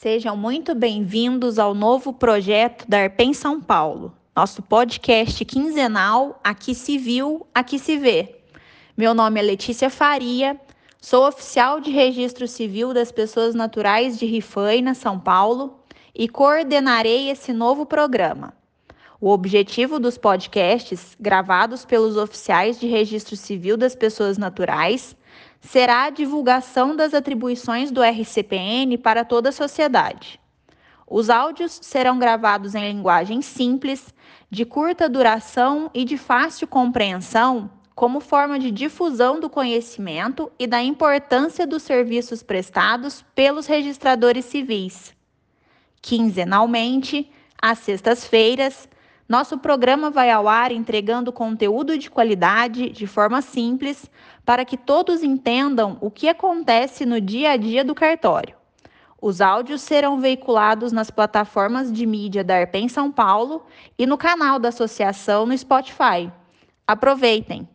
Sejam muito bem-vindos ao novo projeto da Arpen São Paulo, nosso podcast quinzenal Aqui se viu, aqui se vê. Meu nome é Letícia Faria, sou oficial de registro civil das pessoas naturais de Rifaina, São Paulo, e coordenarei esse novo programa. O objetivo dos podcasts, gravados pelos oficiais de registro civil das pessoas naturais, será a divulgação das atribuições do RCPN para toda a sociedade. Os áudios serão gravados em linguagem simples, de curta duração e de fácil compreensão, como forma de difusão do conhecimento e da importância dos serviços prestados pelos registradores civis. Quinzenalmente, às sextas-feiras, nosso programa vai ao ar entregando conteúdo de qualidade de forma simples para que todos entendam o que acontece no dia a dia do cartório. Os áudios serão veiculados nas plataformas de mídia da Arpen São Paulo e no canal da associação no Spotify. Aproveitem!